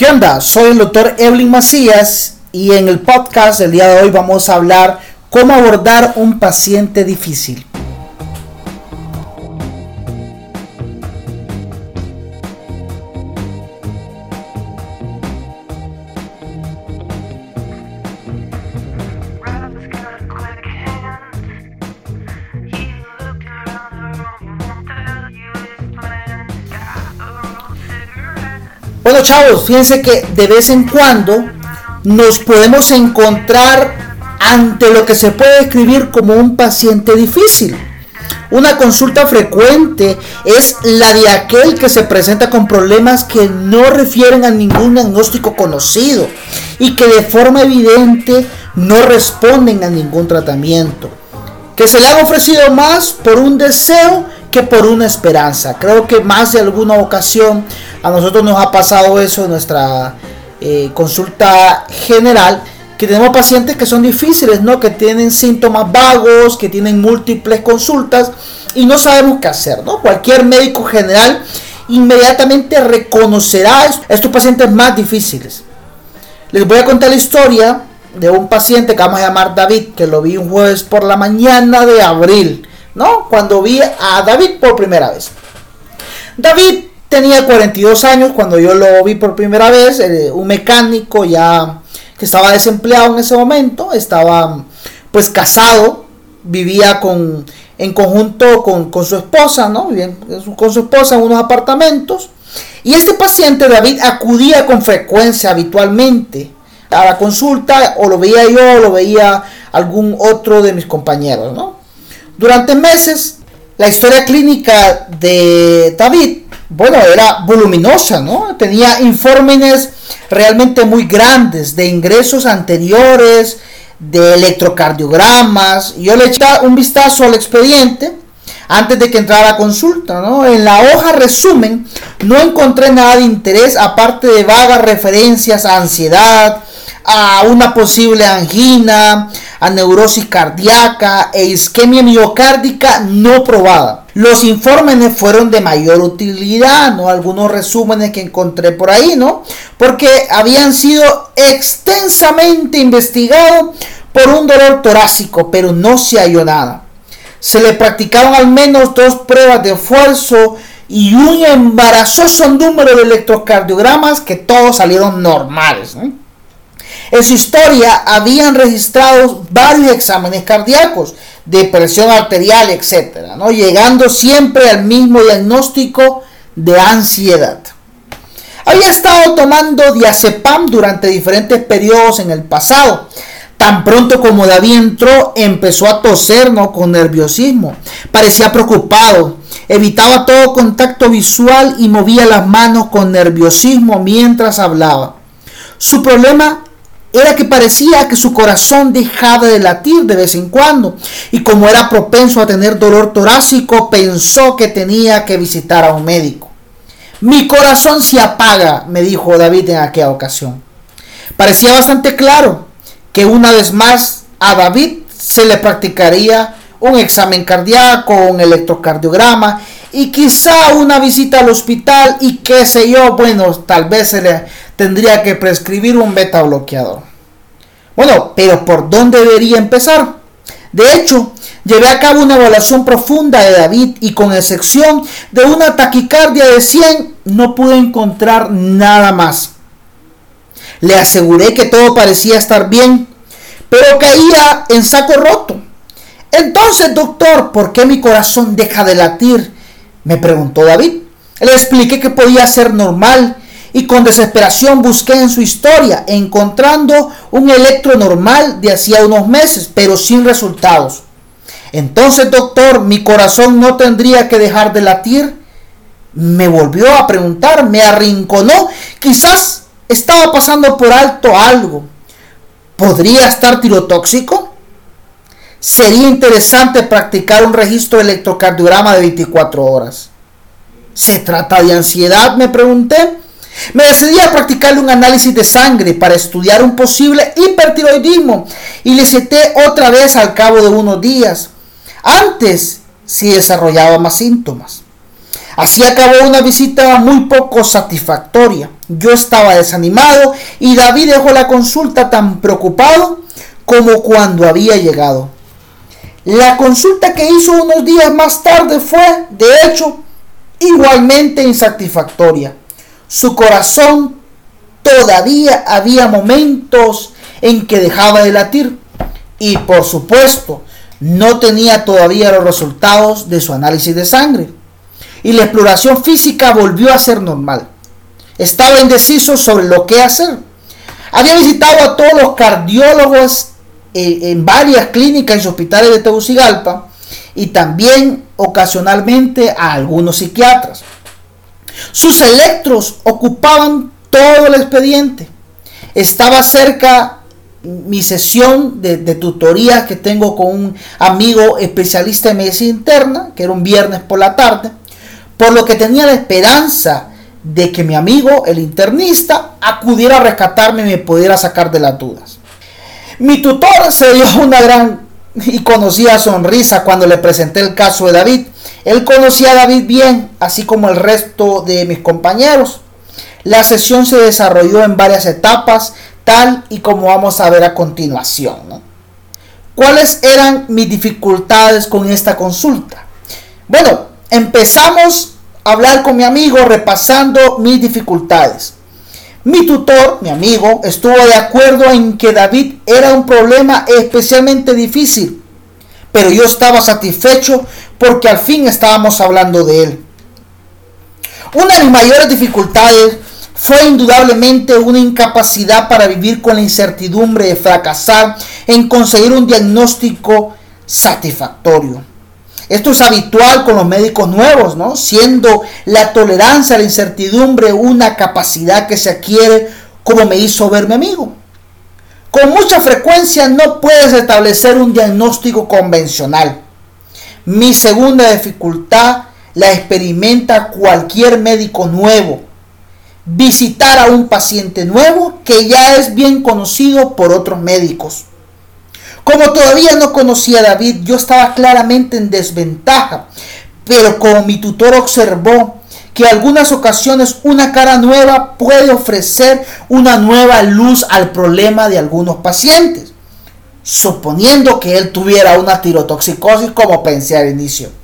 ¿Qué onda? Soy el doctor Evelyn Macías y en el podcast del día de hoy vamos a hablar cómo abordar un paciente difícil. Bueno chavos, fíjense que de vez en cuando nos podemos encontrar ante lo que se puede describir como un paciente difícil. Una consulta frecuente es la de aquel que se presenta con problemas que no refieren a ningún diagnóstico conocido y que de forma evidente no responden a ningún tratamiento. Que se le han ofrecido más por un deseo que por una esperanza. Creo que más de alguna ocasión a nosotros nos ha pasado eso en nuestra eh, consulta general, que tenemos pacientes que son difíciles, ¿no? Que tienen síntomas vagos, que tienen múltiples consultas y no sabemos qué hacer, ¿no? Cualquier médico general inmediatamente reconocerá a estos pacientes más difíciles. Les voy a contar la historia de un paciente que vamos a llamar David, que lo vi un jueves por la mañana de abril. ¿no? Cuando vi a David por primera vez. David tenía 42 años cuando yo lo vi por primera vez, eh, un mecánico ya que estaba desempleado en ese momento, estaba pues casado, vivía con, en conjunto con, con su esposa, ¿no? Con su esposa en unos apartamentos. Y este paciente, David, acudía con frecuencia, habitualmente, a la consulta, o lo veía yo, o lo veía algún otro de mis compañeros, ¿no? Durante meses, la historia clínica de David, bueno, era voluminosa, ¿no? Tenía informes realmente muy grandes de ingresos anteriores, de electrocardiogramas. Yo le eché un vistazo al expediente antes de que entrara a consulta, ¿no? En la hoja resumen no encontré nada de interés aparte de vagas referencias a ansiedad, a una posible angina, a neurosis cardíaca e isquemia miocárdica no probada. Los informes fueron de mayor utilidad, ¿no? Algunos resúmenes que encontré por ahí, ¿no? Porque habían sido extensamente investigados por un dolor torácico, pero no se halló nada. Se le practicaron al menos dos pruebas de esfuerzo y un embarazoso número de electrocardiogramas que todos salieron normales. ¿no? En su historia habían registrado varios exámenes cardíacos de presión arterial, etcétera, ¿no? llegando siempre al mismo diagnóstico de ansiedad. Había estado tomando diazepam durante diferentes periodos en el pasado. Tan pronto como David entró, empezó a toser ¿no? con nerviosismo. Parecía preocupado. Evitaba todo contacto visual y movía las manos con nerviosismo mientras hablaba. Su problema era que parecía que su corazón dejaba de latir de vez en cuando y como era propenso a tener dolor torácico pensó que tenía que visitar a un médico. Mi corazón se apaga, me dijo David en aquella ocasión. Parecía bastante claro que una vez más a David se le practicaría un examen cardíaco, un electrocardiograma y quizá una visita al hospital y qué sé yo, bueno, tal vez se le tendría que prescribir un beta bloqueador. Bueno, pero ¿por dónde debería empezar? De hecho, llevé a cabo una evaluación profunda de David y con excepción de una taquicardia de 100 no pude encontrar nada más. Le aseguré que todo parecía estar bien, pero caía en saco roto. Entonces, doctor, ¿por qué mi corazón deja de latir? Me preguntó David. Le expliqué que podía ser normal y con desesperación busqué en su historia, encontrando un electro normal de hacía unos meses, pero sin resultados. Entonces, doctor, mi corazón no tendría que dejar de latir. Me volvió a preguntar, me arrinconó. Quizás estaba pasando por alto algo. ¿Podría estar tirotóxico? Sería interesante practicar un registro de electrocardiograma de 24 horas. ¿Se trata de ansiedad? Me pregunté. Me decidí a practicarle un análisis de sangre para estudiar un posible hipertiroidismo y le cité otra vez al cabo de unos días. Antes si desarrollaba más síntomas. Así acabó una visita muy poco satisfactoria. Yo estaba desanimado y David dejó la consulta tan preocupado como cuando había llegado. La consulta que hizo unos días más tarde fue, de hecho, igualmente insatisfactoria. Su corazón todavía había momentos en que dejaba de latir y por supuesto no tenía todavía los resultados de su análisis de sangre y la exploración física volvió a ser normal. Estaba indeciso sobre lo que hacer. Había visitado a todos los cardiólogos en varias clínicas y hospitales de Tegucigalpa y también ocasionalmente a algunos psiquiatras. Sus electros ocupaban todo el expediente. Estaba cerca mi sesión de, de, tutoría que tengo con un amigo especialista en medicina interna, que era un viernes por la tarde, por lo que tenía la esperanza de que mi amigo, el internista, acudiera a rescatarme y me pudiera sacar de las dudas. Mi tutor se dio una gran y conocida sonrisa cuando le presenté el caso de David. Él conocía a David bien, así como el resto de mis compañeros. La sesión se desarrolló en varias etapas, tal y como vamos a ver a continuación. ¿Cuáles eran mis dificultades con esta consulta? Bueno, empezamos a hablar con mi amigo repasando mis dificultades. Mi tutor, mi amigo, estuvo de acuerdo en que David era un problema especialmente difícil, pero yo estaba satisfecho porque al fin estábamos hablando de él. Una de mis mayores dificultades fue indudablemente una incapacidad para vivir con la incertidumbre de fracasar en conseguir un diagnóstico satisfactorio. Esto es habitual con los médicos nuevos, ¿no? Siendo la tolerancia a la incertidumbre una capacidad que se adquiere como me hizo ver mi amigo. Con mucha frecuencia no puedes establecer un diagnóstico convencional. Mi segunda dificultad la experimenta cualquier médico nuevo visitar a un paciente nuevo que ya es bien conocido por otros médicos. Como todavía no conocía a David, yo estaba claramente en desventaja, pero como mi tutor observó que algunas ocasiones una cara nueva puede ofrecer una nueva luz al problema de algunos pacientes, suponiendo que él tuviera una tirotoxicosis como pensé al inicio.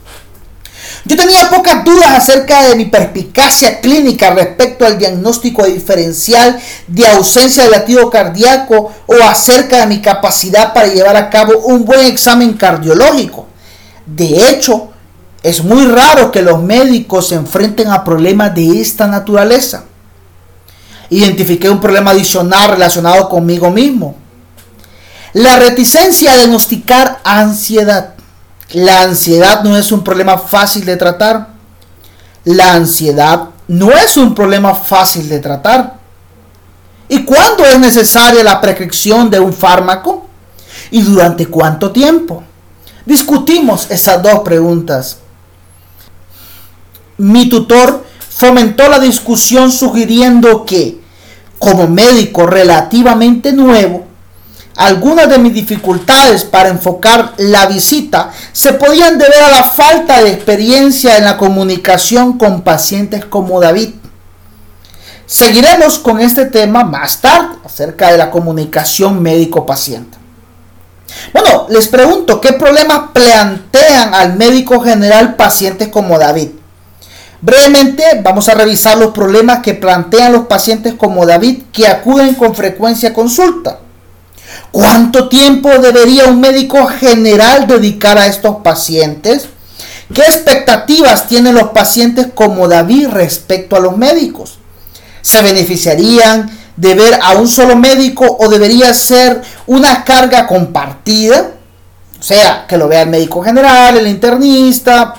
Yo tenía pocas dudas acerca de mi perspicacia clínica respecto al diagnóstico diferencial de ausencia de latido cardíaco o acerca de mi capacidad para llevar a cabo un buen examen cardiológico. De hecho, es muy raro que los médicos se enfrenten a problemas de esta naturaleza. Identifiqué un problema adicional relacionado conmigo mismo. La reticencia a diagnosticar ansiedad. La ansiedad no es un problema fácil de tratar. La ansiedad no es un problema fácil de tratar. ¿Y cuándo es necesaria la prescripción de un fármaco? ¿Y durante cuánto tiempo? Discutimos estas dos preguntas. Mi tutor fomentó la discusión sugiriendo que, como médico relativamente nuevo, algunas de mis dificultades para enfocar la visita se podían deber a la falta de experiencia en la comunicación con pacientes como David. Seguiremos con este tema más tarde acerca de la comunicación médico-paciente. Bueno, les pregunto, ¿qué problemas plantean al médico general pacientes como David? Brevemente vamos a revisar los problemas que plantean los pacientes como David que acuden con frecuencia a consulta. ¿Cuánto tiempo debería un médico general dedicar a estos pacientes? ¿Qué expectativas tienen los pacientes como David respecto a los médicos? ¿Se beneficiarían de ver a un solo médico o debería ser una carga compartida? O sea, que lo vea el médico general, el internista.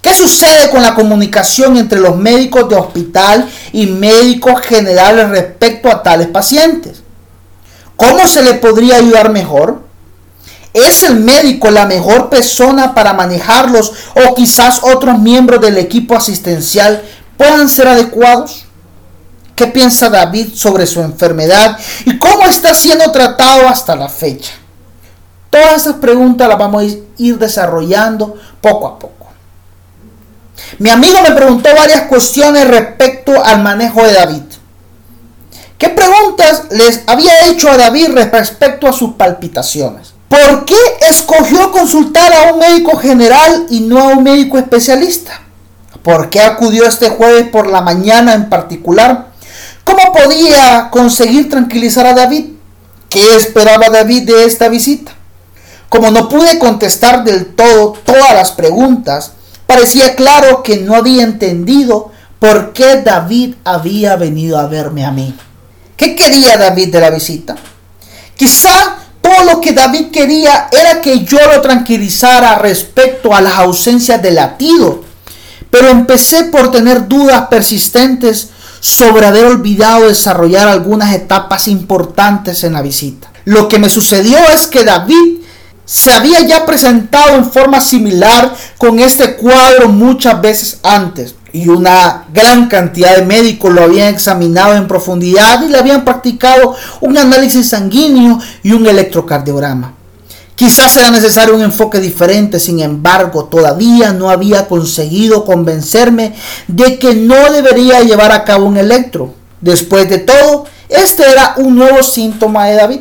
¿Qué sucede con la comunicación entre los médicos de hospital y médicos generales respecto a tales pacientes? ¿Cómo se le podría ayudar mejor? ¿Es el médico la mejor persona para manejarlos o quizás otros miembros del equipo asistencial puedan ser adecuados? ¿Qué piensa David sobre su enfermedad y cómo está siendo tratado hasta la fecha? Todas esas preguntas las vamos a ir desarrollando poco a poco. Mi amigo me preguntó varias cuestiones respecto al manejo de David. ¿Qué preguntas les había hecho a David respecto a sus palpitaciones? ¿Por qué escogió consultar a un médico general y no a un médico especialista? ¿Por qué acudió este jueves por la mañana en particular? ¿Cómo podía conseguir tranquilizar a David? ¿Qué esperaba David de esta visita? Como no pude contestar del todo todas las preguntas, parecía claro que no había entendido por qué David había venido a verme a mí. ¿Qué quería David de la visita? Quizá todo lo que David quería era que yo lo tranquilizara respecto a las ausencias de latido, pero empecé por tener dudas persistentes sobre haber olvidado desarrollar algunas etapas importantes en la visita. Lo que me sucedió es que David se había ya presentado en forma similar con este cuadro muchas veces antes y una gran cantidad de médicos lo habían examinado en profundidad y le habían practicado un análisis sanguíneo y un electrocardiograma. Quizás era necesario un enfoque diferente, sin embargo, todavía no había conseguido convencerme de que no debería llevar a cabo un electro. Después de todo, este era un nuevo síntoma de David.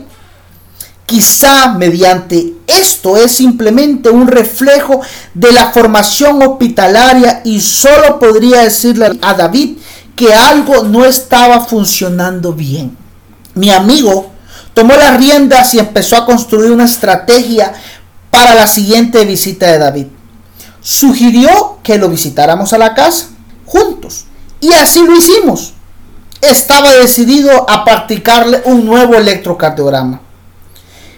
Quizá mediante esto es simplemente un reflejo de la formación hospitalaria y solo podría decirle a David que algo no estaba funcionando bien. Mi amigo tomó las riendas y empezó a construir una estrategia para la siguiente visita de David. Sugirió que lo visitáramos a la casa juntos y así lo hicimos. Estaba decidido a practicarle un nuevo electrocardiograma.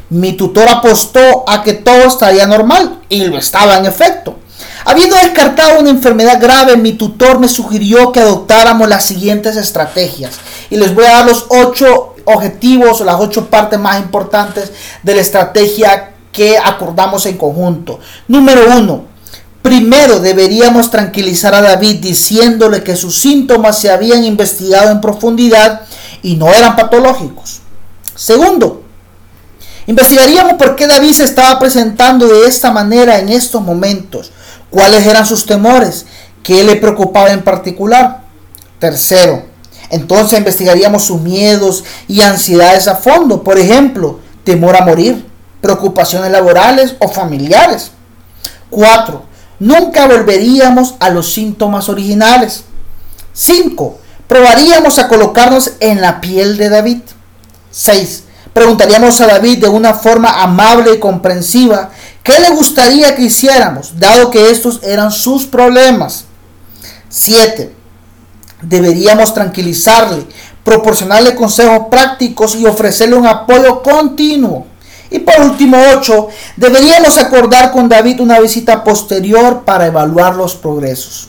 Mi tutor apostó a que todo estaría normal y lo estaba en efecto. Habiendo descartado una enfermedad grave, mi tutor me sugirió que adoptáramos las siguientes estrategias. Y les voy a dar los ocho objetivos o las ocho partes más importantes de la estrategia que acordamos en conjunto. Número uno, primero deberíamos tranquilizar a David diciéndole que sus síntomas se habían investigado en profundidad y no eran patológicos. Segundo, Investigaríamos por qué David se estaba presentando de esta manera en estos momentos, cuáles eran sus temores, qué le preocupaba en particular. Tercero, entonces investigaríamos sus miedos y ansiedades a fondo, por ejemplo, temor a morir, preocupaciones laborales o familiares. Cuatro, nunca volveríamos a los síntomas originales. Cinco, probaríamos a colocarnos en la piel de David. Seis, Preguntaríamos a David de una forma amable y comprensiva qué le gustaría que hiciéramos, dado que estos eran sus problemas. 7. Deberíamos tranquilizarle, proporcionarle consejos prácticos y ofrecerle un apoyo continuo. Y por último, 8. Deberíamos acordar con David una visita posterior para evaluar los progresos.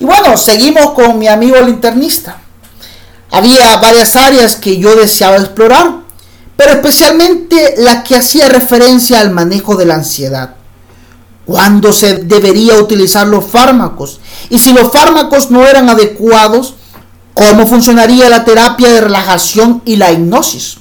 Y bueno, seguimos con mi amigo el internista. Había varias áreas que yo deseaba explorar pero especialmente la que hacía referencia al manejo de la ansiedad. ¿Cuándo se debería utilizar los fármacos? Y si los fármacos no eran adecuados, ¿cómo funcionaría la terapia de relajación y la hipnosis?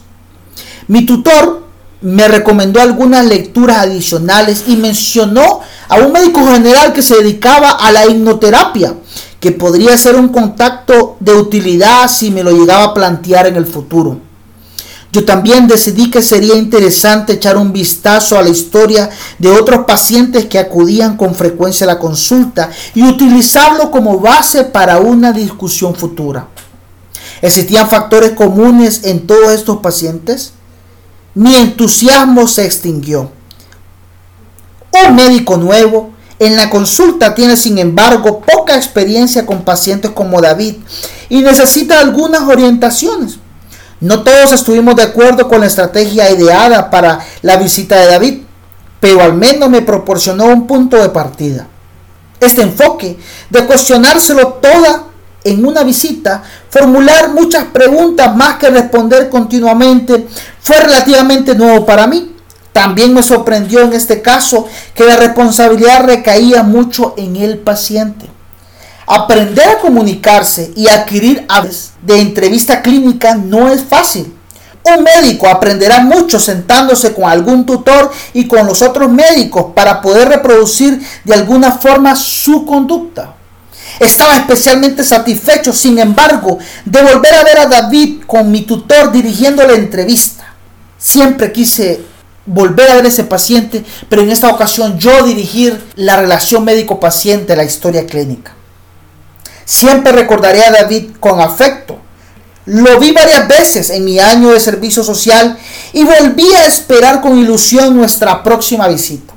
Mi tutor me recomendó algunas lecturas adicionales y mencionó a un médico general que se dedicaba a la hipnoterapia, que podría ser un contacto de utilidad si me lo llegaba a plantear en el futuro. Yo también decidí que sería interesante echar un vistazo a la historia de otros pacientes que acudían con frecuencia a la consulta y utilizarlo como base para una discusión futura. ¿Existían factores comunes en todos estos pacientes? Mi entusiasmo se extinguió. Un médico nuevo en la consulta tiene sin embargo poca experiencia con pacientes como David y necesita algunas orientaciones. No todos estuvimos de acuerdo con la estrategia ideada para la visita de David, pero al menos me proporcionó un punto de partida. Este enfoque de cuestionárselo toda en una visita, formular muchas preguntas más que responder continuamente, fue relativamente nuevo para mí. También me sorprendió en este caso que la responsabilidad recaía mucho en el paciente. Aprender a comunicarse y adquirir hábitos de entrevista clínica no es fácil. Un médico aprenderá mucho sentándose con algún tutor y con los otros médicos para poder reproducir de alguna forma su conducta. Estaba especialmente satisfecho, sin embargo, de volver a ver a David con mi tutor dirigiendo la entrevista. Siempre quise volver a ver a ese paciente, pero en esta ocasión yo dirigir la relación médico-paciente, la historia clínica. Siempre recordaré a David con afecto. Lo vi varias veces en mi año de servicio social y volví a esperar con ilusión nuestra próxima visita.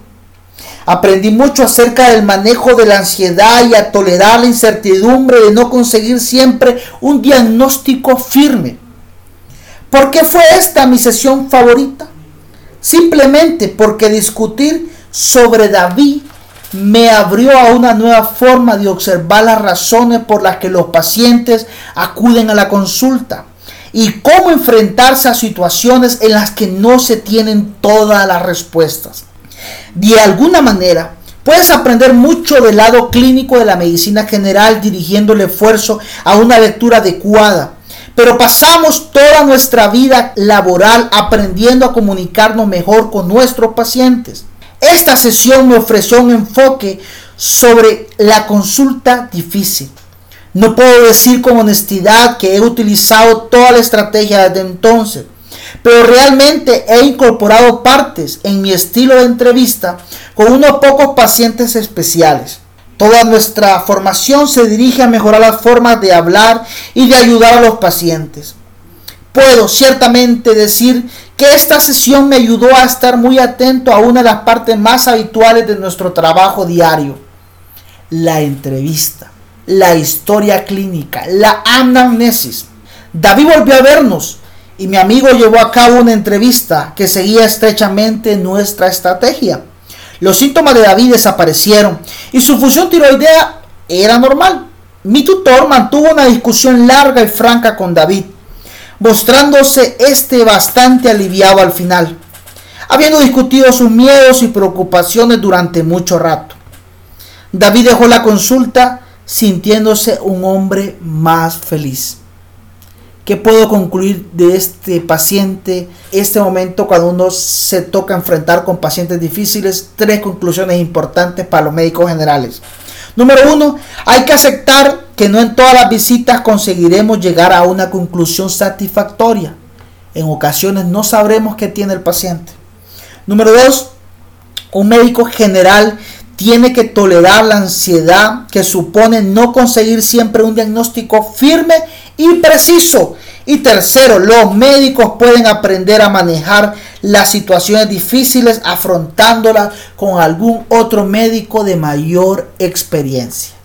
Aprendí mucho acerca del manejo de la ansiedad y a tolerar la incertidumbre de no conseguir siempre un diagnóstico firme. ¿Por qué fue esta mi sesión favorita? Simplemente porque discutir sobre David me abrió a una nueva forma de observar las razones por las que los pacientes acuden a la consulta y cómo enfrentarse a situaciones en las que no se tienen todas las respuestas. De alguna manera, puedes aprender mucho del lado clínico de la medicina general dirigiendo el esfuerzo a una lectura adecuada pero pasamos toda nuestra vida laboral aprendiendo a comunicarnos mejor con nuestros pacientes. Esta sesión me ofreció un enfoque sobre la consulta difícil. No puedo decir con honestidad que he utilizado toda la estrategia desde entonces, pero realmente he incorporado partes en mi estilo de entrevista con unos pocos pacientes especiales. Toda nuestra formación se dirige a mejorar las formas de hablar y de ayudar a los pacientes. Puedo ciertamente decir que esta sesión me ayudó a estar muy atento a una de las partes más habituales de nuestro trabajo diario, la entrevista, la historia clínica, la anamnesis. David volvió a vernos y mi amigo llevó a cabo una entrevista que seguía estrechamente nuestra estrategia. Los síntomas de David desaparecieron y su función tiroidea era normal. Mi tutor mantuvo una discusión larga y franca con David, mostrándose este bastante aliviado al final, habiendo discutido sus miedos y preocupaciones durante mucho rato. David dejó la consulta sintiéndose un hombre más feliz. ¿Qué puedo concluir de este paciente, este momento cuando uno se toca enfrentar con pacientes difíciles? Tres conclusiones importantes para los médicos generales. Número uno, hay que aceptar que no en todas las visitas conseguiremos llegar a una conclusión satisfactoria. En ocasiones no sabremos qué tiene el paciente. Número dos, un médico general tiene que tolerar la ansiedad que supone no conseguir siempre un diagnóstico firme y preciso. Y tercero, los médicos pueden aprender a manejar las situaciones difíciles afrontándolas con algún otro médico de mayor experiencia.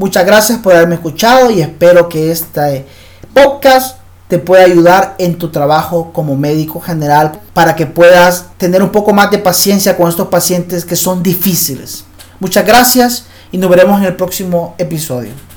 Muchas gracias por haberme escuchado y espero que este podcast te pueda ayudar en tu trabajo como médico general para que puedas tener un poco más de paciencia con estos pacientes que son difíciles. Muchas gracias y nos veremos en el próximo episodio.